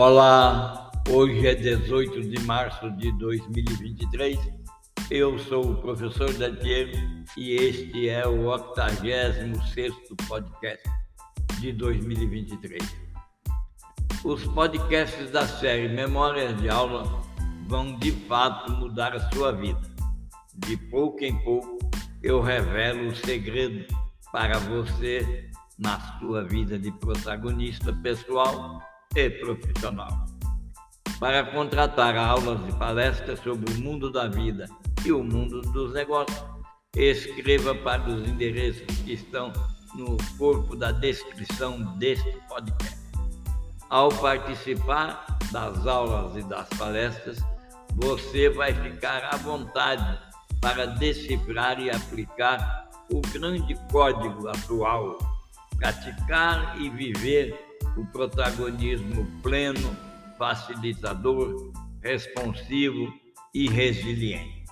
Olá, hoje é 18 de março de 2023. Eu sou o professor Dantiero e este é o 86 podcast de 2023. Os podcasts da série Memórias de Aula vão de fato mudar a sua vida. De pouco em pouco eu revelo o segredo para você na sua vida de protagonista pessoal e profissional. Para contratar aulas e palestras sobre o mundo da vida e o mundo dos negócios, escreva para os endereços que estão no corpo da descrição deste podcast. Ao participar das aulas e das palestras, você vai ficar à vontade para decifrar e aplicar o grande código atual, praticar e viver o protagonismo pleno, facilitador, responsivo e resiliente.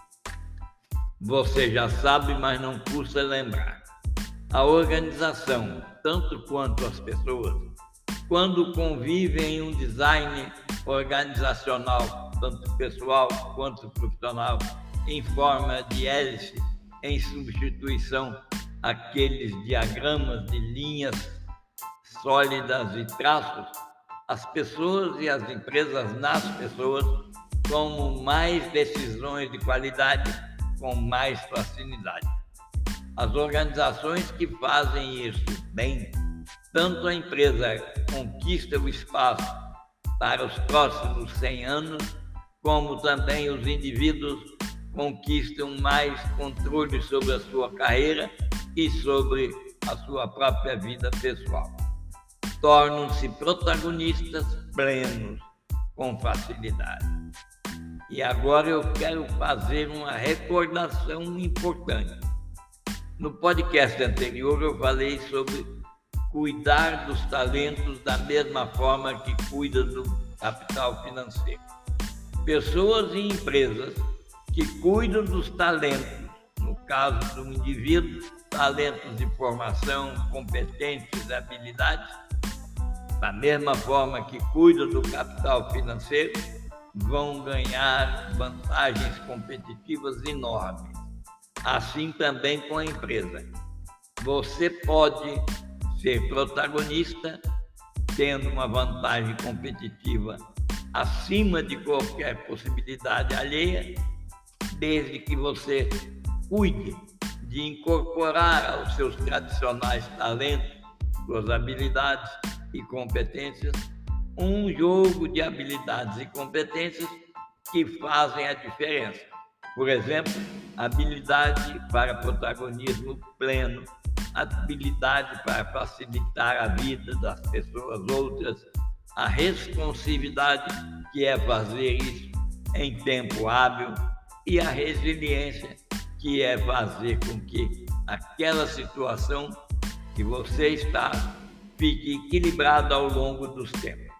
Você já sabe, mas não custa lembrar. A organização, tanto quanto as pessoas, quando convivem em um design organizacional, tanto pessoal quanto profissional, em forma de hélice, em substituição àqueles diagramas de linhas sólidas e traços, as pessoas e as empresas nas pessoas tomam mais decisões de qualidade com mais facilidade. As organizações que fazem isso bem, tanto a empresa conquista o espaço para os próximos 100 anos, como também os indivíduos conquistam mais controle sobre a sua carreira e sobre a sua própria vida pessoal tornam-se protagonistas plenos com facilidade. E agora eu quero fazer uma recordação importante. No podcast anterior eu falei sobre cuidar dos talentos da mesma forma que cuida do capital financeiro. Pessoas e empresas que cuidam dos talentos, no caso do indivíduo, talentos de formação, competências, habilidades, da mesma forma que cuidam do capital financeiro, vão ganhar vantagens competitivas enormes. Assim também com a empresa. Você pode ser protagonista tendo uma vantagem competitiva acima de qualquer possibilidade alheia, desde que você cuide de incorporar aos seus tradicionais talentos, suas habilidades e competências, um jogo de habilidades e competências que fazem a diferença. Por exemplo, habilidade para protagonismo pleno, habilidade para facilitar a vida das pessoas outras, a responsividade, que é fazer isso em tempo hábil, e a resiliência, que é fazer com que aquela situação que você está fique equilibrado ao longo dos tempos.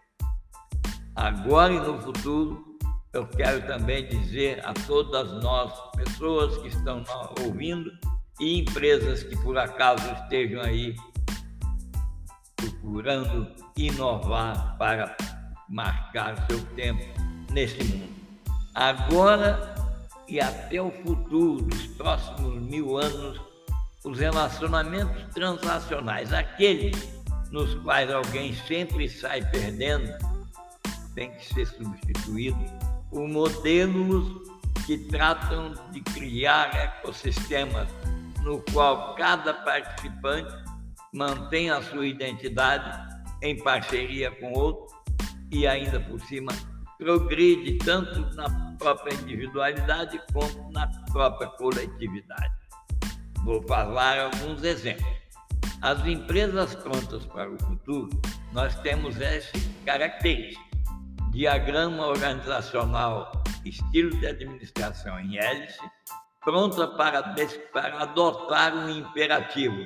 Agora e no futuro, eu quero também dizer a todas nós, pessoas que estão ouvindo e empresas que por acaso estejam aí procurando inovar para marcar seu tempo nesse mundo. Agora e até o futuro dos próximos mil anos, os relacionamentos transacionais, aqueles nos quais alguém sempre sai perdendo, tem que ser substituído por modelos que tratam de criar ecossistemas no qual cada participante mantém a sua identidade em parceria com outro e ainda por cima progride tanto na própria individualidade quanto na própria coletividade. Vou falar alguns exemplos. As empresas prontas para o futuro, nós temos essa característica. Diagrama organizacional, estilo de administração em hélice, pronta para, para adotar um imperativo,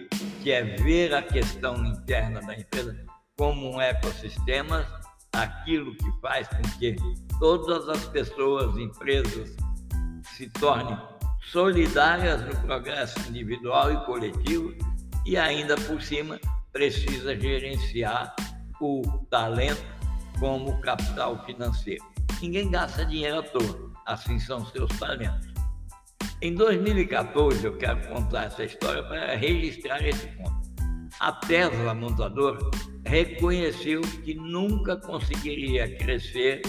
que é ver a questão interna da empresa como um ecossistema, aquilo que faz com que todas as pessoas, empresas, se tornem solidárias no progresso individual e coletivo e ainda por cima precisa gerenciar o talento como capital financeiro. Ninguém gasta dinheiro à toa, assim são seus talentos. Em 2014, eu quero contar essa história para registrar esse ponto. A Tesla montadora reconheceu que nunca conseguiria crescer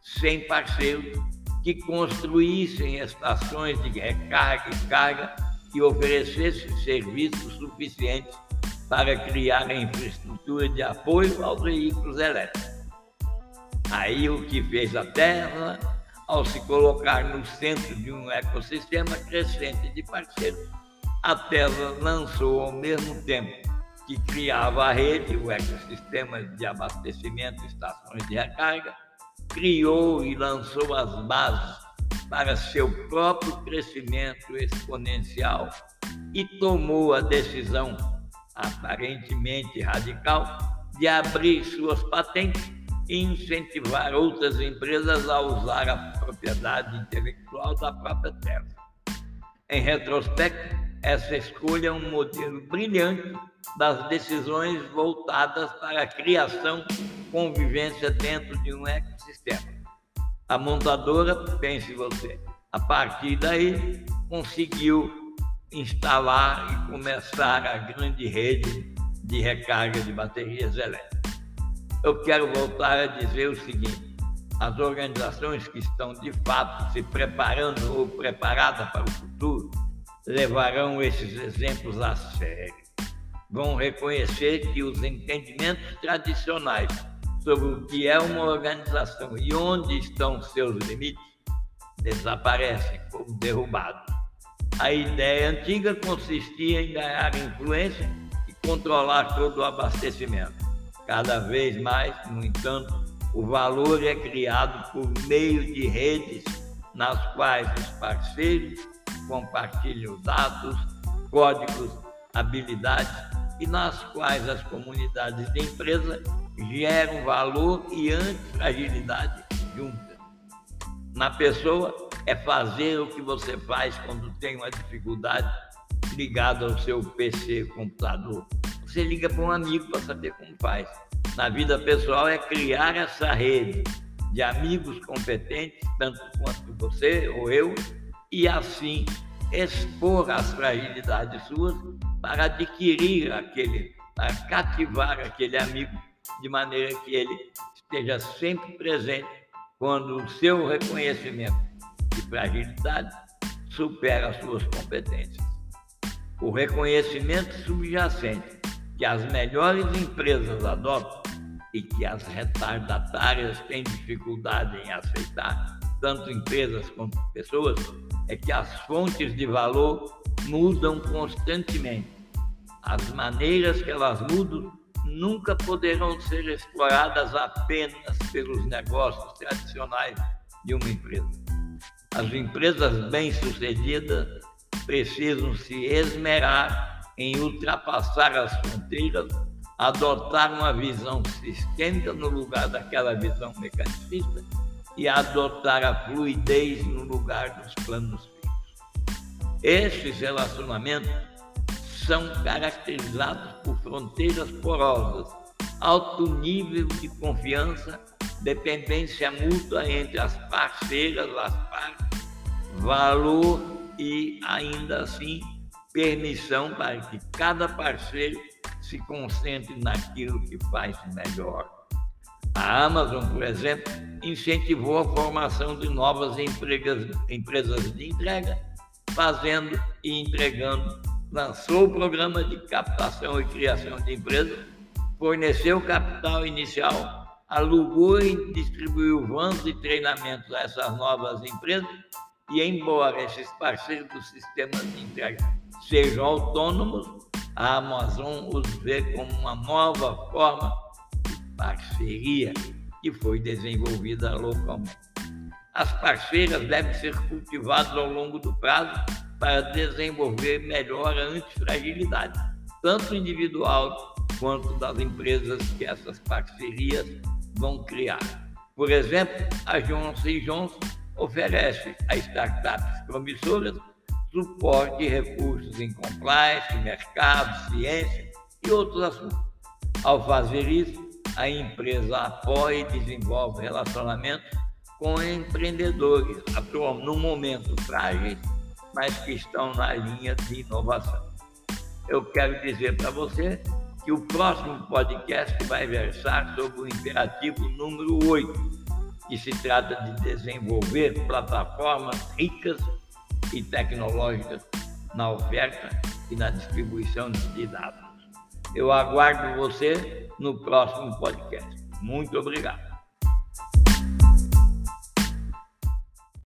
sem parceiros que construíssem estações de recarga e carga que oferecessem serviços suficientes para criar a infraestrutura de apoio aos veículos elétricos. Aí o que fez a Tesla, ao se colocar no centro de um ecossistema crescente de parceiros, a Tesla lançou ao mesmo tempo que criava a rede, o ecossistema de abastecimento, estações de recarga, criou e lançou as bases para seu próprio crescimento exponencial e tomou a decisão, aparentemente radical, de abrir suas patentes e incentivar outras empresas a usar a propriedade intelectual da própria terra. Em retrospecto, essa escolha é um modelo brilhante das decisões voltadas para a criação convivência dentro de um ecossistema. A montadora, pense você, a partir daí conseguiu instalar e começar a grande rede de recarga de baterias elétricas. Eu quero voltar a dizer o seguinte: as organizações que estão de fato se preparando ou preparadas para o futuro levarão esses exemplos a sério. Vão reconhecer que os entendimentos tradicionais sobre o que é uma organização e onde estão seus limites desaparecem como derrubados. A ideia antiga consistia em ganhar influência e controlar todo o abastecimento. Cada vez mais, no entanto, o valor é criado por meio de redes nas quais os parceiros compartilham dados, códigos, habilidades e nas quais as comunidades de empresa geram valor e antifragilidade juntas. Na pessoa é fazer o que você faz quando tem uma dificuldade ligado ao seu PC, computador. Você liga para um amigo para saber como faz. Na vida pessoal é criar essa rede de amigos competentes, tanto quanto você ou eu, e assim expor as fragilidades suas para adquirir aquele, para cativar aquele amigo, de maneira que ele esteja sempre presente quando o seu reconhecimento de fragilidade supera as suas competências. O reconhecimento subjacente que as melhores empresas adotam e que as retardatárias têm dificuldade em aceitar, tanto empresas quanto pessoas, é que as fontes de valor mudam constantemente. As maneiras que elas mudam nunca poderão ser exploradas apenas pelos negócios tradicionais de uma empresa. As empresas bem-sucedidas precisam se esmerar em ultrapassar as fronteiras, adotar uma visão sistêmica no lugar daquela visão mecanicista e adotar a fluidez no lugar dos planos fixos. Esses relacionamentos são caracterizados por fronteiras porosas, alto nível de confiança, dependência mútua entre as parceiras, as partes, valor e, ainda assim, permissão para que cada parceiro se concentre naquilo que faz melhor. A Amazon, por exemplo, incentivou a formação de novas empregas, empresas de entrega, fazendo e entregando, lançou o programa de captação e criação de empresas, forneceu capital inicial, alugou e distribuiu vans de treinamentos a essas novas empresas e, embora esses parceiros do sistema de entrega sejam autônomos, a Amazon os vê como uma nova forma parceria que foi desenvolvida localmente. As parceiras devem ser cultivadas ao longo do prazo para desenvolver melhor a antifragilidade, tanto individual quanto das empresas que essas parcerias vão criar. Por exemplo, a Johnson Johnson oferece a startups promissoras suporte e recursos em compliance, mercado, ciência e outros assuntos. Ao fazer isso, a empresa apoia e desenvolve relacionamentos com empreendedores, no momento frágeis, mas que estão na linha de inovação. Eu quero dizer para você que o próximo podcast vai versar sobre o imperativo número 8, que se trata de desenvolver plataformas ricas e tecnológicas na oferta e na distribuição de dados. Eu aguardo você no próximo podcast. Muito obrigado.